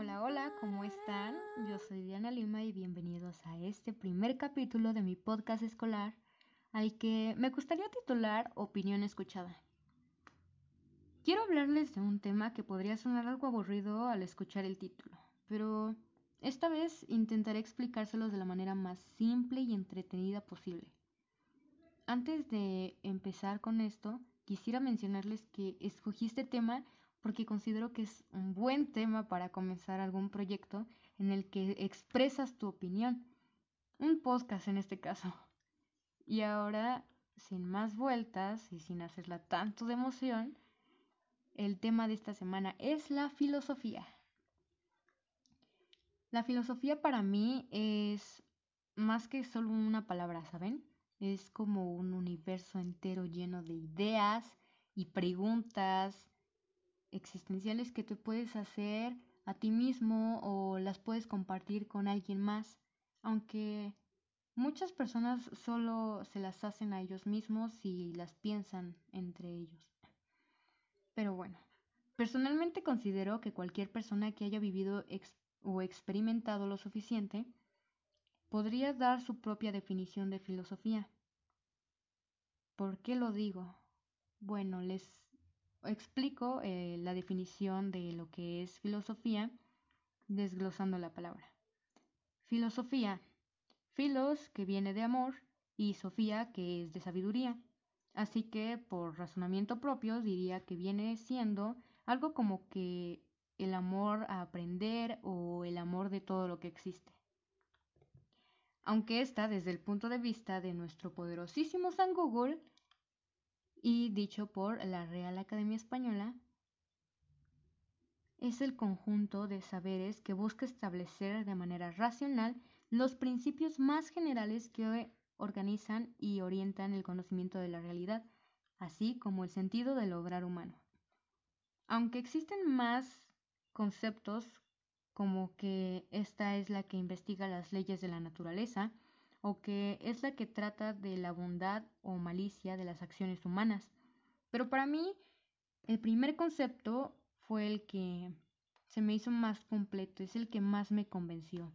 Hola, hola, ¿cómo están? Yo soy Diana Lima y bienvenidos a este primer capítulo de mi podcast escolar al que me gustaría titular Opinión escuchada. Quiero hablarles de un tema que podría sonar algo aburrido al escuchar el título, pero esta vez intentaré explicárselos de la manera más simple y entretenida posible. Antes de empezar con esto, quisiera mencionarles que escogí este tema porque considero que es un buen tema para comenzar algún proyecto en el que expresas tu opinión. Un podcast en este caso. Y ahora, sin más vueltas y sin hacerla tanto de emoción, el tema de esta semana es la filosofía. La filosofía para mí es más que solo una palabra, ¿saben? Es como un universo entero lleno de ideas y preguntas existenciales que te puedes hacer a ti mismo o las puedes compartir con alguien más, aunque muchas personas solo se las hacen a ellos mismos y las piensan entre ellos. Pero bueno, personalmente considero que cualquier persona que haya vivido o experimentado lo suficiente podría dar su propia definición de filosofía. ¿Por qué lo digo? Bueno, les explico eh, la definición de lo que es filosofía desglosando la palabra. Filosofía. Filos, que viene de amor, y Sofía, que es de sabiduría. Así que, por razonamiento propio, diría que viene siendo algo como que el amor a aprender o el amor de todo lo que existe. Aunque esta, desde el punto de vista de nuestro poderosísimo San Google, y dicho por la Real Academia Española, es el conjunto de saberes que busca establecer de manera racional los principios más generales que organizan y orientan el conocimiento de la realidad, así como el sentido del obrar humano. Aunque existen más conceptos como que esta es la que investiga las leyes de la naturaleza, o que es la que trata de la bondad o malicia de las acciones humanas. Pero para mí, el primer concepto fue el que se me hizo más completo, es el que más me convenció.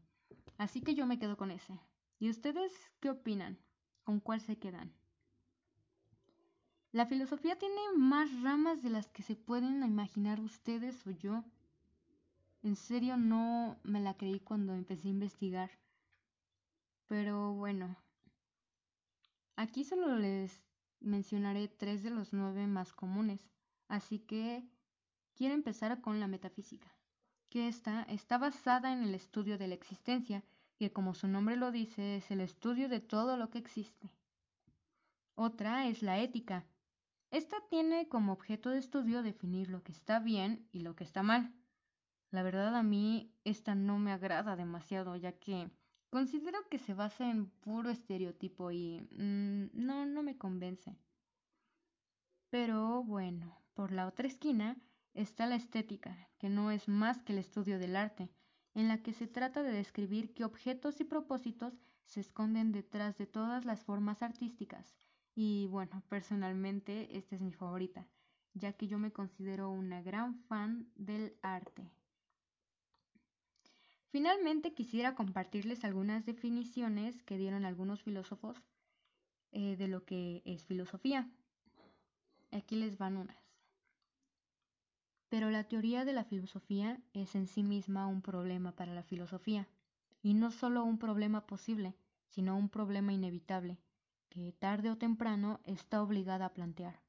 Así que yo me quedo con ese. ¿Y ustedes qué opinan? ¿Con cuál se quedan? La filosofía tiene más ramas de las que se pueden imaginar ustedes o yo. En serio no me la creí cuando empecé a investigar. Pero bueno, aquí solo les mencionaré tres de los nueve más comunes, así que quiero empezar con la metafísica, que esta está basada en el estudio de la existencia, que como su nombre lo dice es el estudio de todo lo que existe. Otra es la ética. Esta tiene como objeto de estudio definir lo que está bien y lo que está mal. La verdad a mí esta no me agrada demasiado, ya que Considero que se basa en puro estereotipo y mm, no, no me convence. Pero bueno, por la otra esquina está la estética, que no es más que el estudio del arte, en la que se trata de describir qué objetos y propósitos se esconden detrás de todas las formas artísticas. Y bueno, personalmente esta es mi favorita, ya que yo me considero una gran fan del arte. Finalmente quisiera compartirles algunas definiciones que dieron algunos filósofos eh, de lo que es filosofía. Aquí les van unas. Pero la teoría de la filosofía es en sí misma un problema para la filosofía, y no solo un problema posible, sino un problema inevitable, que tarde o temprano está obligada a plantear.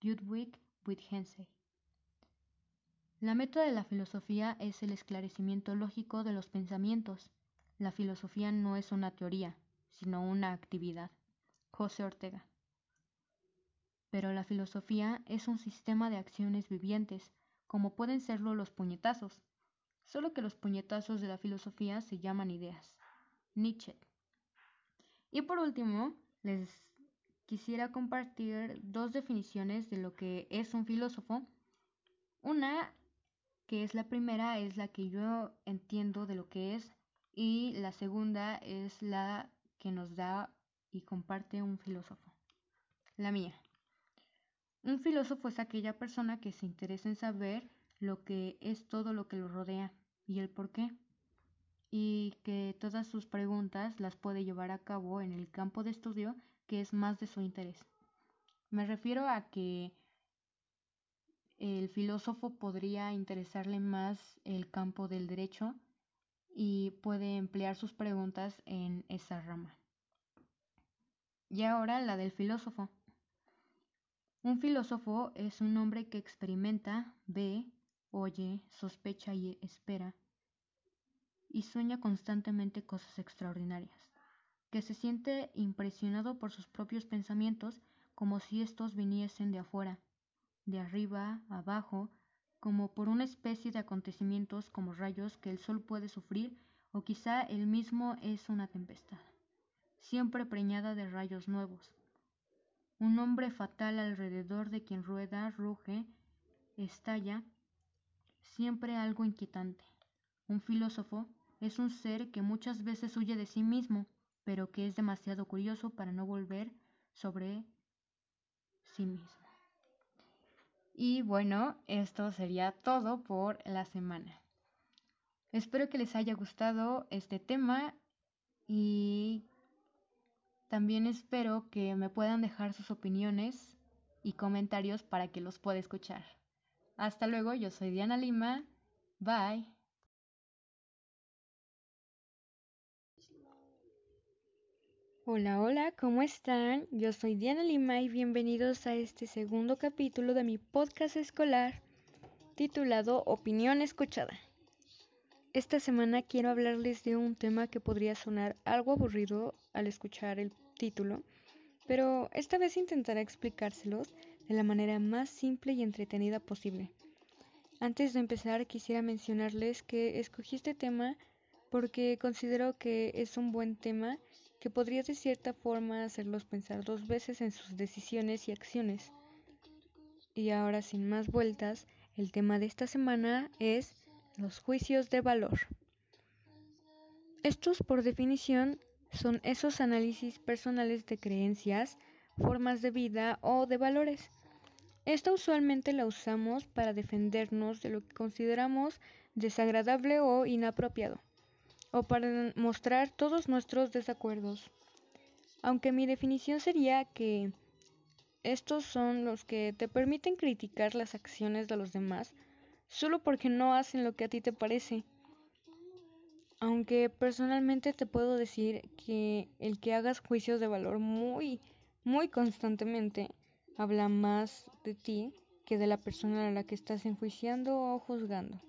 Ludwig Wittgenstein la meta de la filosofía es el esclarecimiento lógico de los pensamientos. La filosofía no es una teoría, sino una actividad. José Ortega. Pero la filosofía es un sistema de acciones vivientes, como pueden serlo los puñetazos, solo que los puñetazos de la filosofía se llaman ideas. Nietzsche. Y por último, les quisiera compartir dos definiciones de lo que es un filósofo. Una que es la primera, es la que yo entiendo de lo que es y la segunda es la que nos da y comparte un filósofo. La mía. Un filósofo es aquella persona que se interesa en saber lo que es todo lo que lo rodea y el por qué, y que todas sus preguntas las puede llevar a cabo en el campo de estudio que es más de su interés. Me refiero a que el filósofo podría interesarle más el campo del derecho y puede emplear sus preguntas en esa rama. Y ahora la del filósofo. Un filósofo es un hombre que experimenta, ve, oye, sospecha y espera, y sueña constantemente cosas extraordinarias, que se siente impresionado por sus propios pensamientos como si estos viniesen de afuera, de arriba, abajo, como por una especie de acontecimientos como rayos que el sol puede sufrir o quizá él mismo es una tempestad, siempre preñada de rayos nuevos, un hombre fatal alrededor de quien rueda, ruge, estalla, siempre algo inquietante. Un filósofo es un ser que muchas veces huye de sí mismo, pero que es demasiado curioso para no volver sobre sí mismo. Y bueno, esto sería todo por la semana. Espero que les haya gustado este tema y también espero que me puedan dejar sus opiniones y comentarios para que los pueda escuchar. Hasta luego, yo soy Diana Lima. Bye. Hola, hola, ¿cómo están? Yo soy Diana Lima y bienvenidos a este segundo capítulo de mi podcast escolar titulado Opinión Escuchada. Esta semana quiero hablarles de un tema que podría sonar algo aburrido al escuchar el título, pero esta vez intentaré explicárselos de la manera más simple y entretenida posible. Antes de empezar quisiera mencionarles que escogí este tema porque considero que es un buen tema que podría de cierta forma hacerlos pensar dos veces en sus decisiones y acciones. Y ahora sin más vueltas, el tema de esta semana es los juicios de valor. Estos, por definición, son esos análisis personales de creencias, formas de vida o de valores. Esta usualmente la usamos para defendernos de lo que consideramos desagradable o inapropiado, o para mostrar todos nuestros desacuerdos. Aunque mi definición sería que estos son los que te permiten criticar las acciones de los demás solo porque no hacen lo que a ti te parece. Aunque personalmente te puedo decir que el que hagas juicios de valor muy, muy constantemente habla más de ti que de la persona a la que estás enjuiciando o juzgando.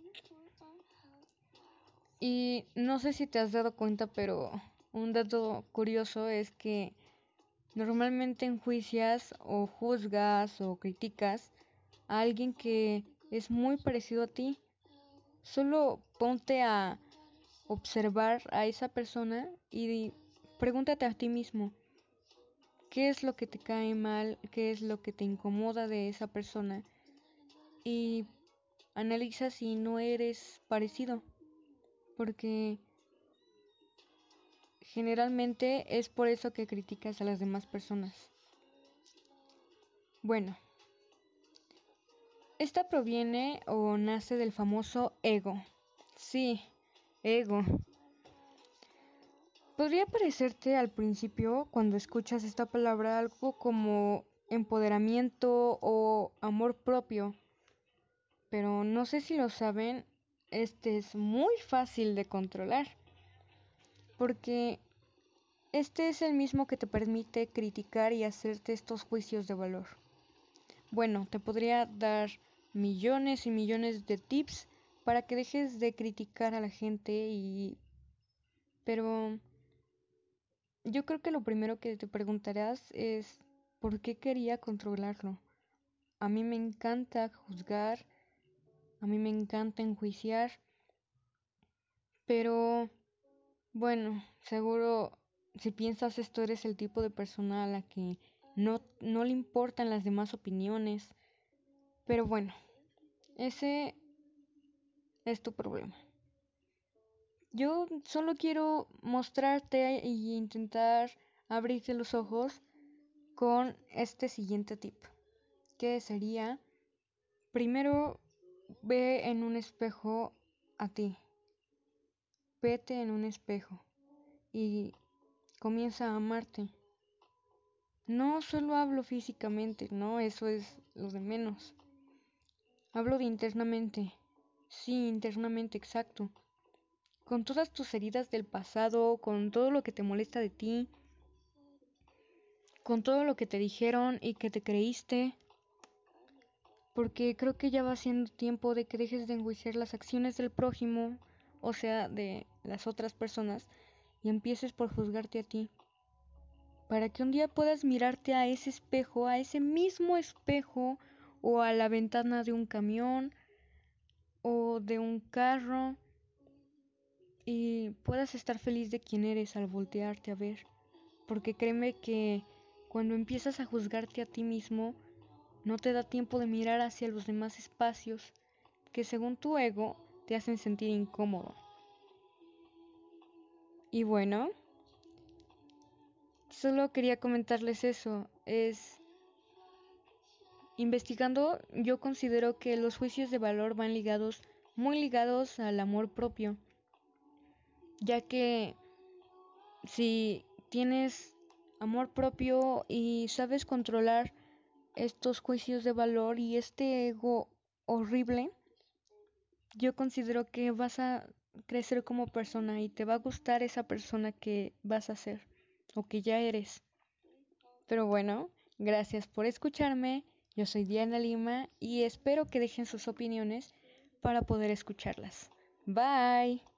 Y no sé si te has dado cuenta, pero un dato curioso es que normalmente enjuicias o juzgas o criticas a alguien que es muy parecido a ti. Solo ponte a observar a esa persona y pregúntate a ti mismo, ¿qué es lo que te cae mal? ¿Qué es lo que te incomoda de esa persona? Y analiza si no eres parecido, porque generalmente es por eso que criticas a las demás personas. Bueno. Esta proviene o nace del famoso ego. Sí, ego. Podría parecerte al principio, cuando escuchas esta palabra, algo como empoderamiento o amor propio. Pero no sé si lo saben, este es muy fácil de controlar. Porque este es el mismo que te permite criticar y hacerte estos juicios de valor. Bueno, te podría dar millones y millones de tips para que dejes de criticar a la gente y... Pero yo creo que lo primero que te preguntarás es ¿por qué quería controlarlo? A mí me encanta juzgar, a mí me encanta enjuiciar, pero bueno, seguro si piensas esto eres el tipo de persona a la que no, no le importan las demás opiniones, pero bueno, ese es tu problema. Yo solo quiero mostrarte e intentar abrirte los ojos con este siguiente tip, que sería, primero ve en un espejo a ti, vete en un espejo y comienza a amarte. No solo hablo físicamente, no, eso es lo de menos. Hablo de internamente. Sí, internamente, exacto. Con todas tus heridas del pasado, con todo lo que te molesta de ti, con todo lo que te dijeron y que te creíste. Porque creo que ya va siendo tiempo de que dejes de enjuiciar las acciones del prójimo, o sea, de las otras personas, y empieces por juzgarte a ti. Para que un día puedas mirarte a ese espejo, a ese mismo espejo, o a la ventana de un camión, o de un carro, y puedas estar feliz de quién eres al voltearte a ver. Porque créeme que cuando empiezas a juzgarte a ti mismo, no te da tiempo de mirar hacia los demás espacios que según tu ego te hacen sentir incómodo. Y bueno, solo quería comentarles eso. Es investigando, yo considero que los juicios de valor van ligados, muy ligados al amor propio, ya que si tienes amor propio y sabes controlar estos juicios de valor y este ego horrible, yo considero que vas a crecer como persona y te va a gustar esa persona que vas a ser o que ya eres. Pero bueno, gracias por escucharme. Yo soy Diana Lima y espero que dejen sus opiniones para poder escucharlas. Bye.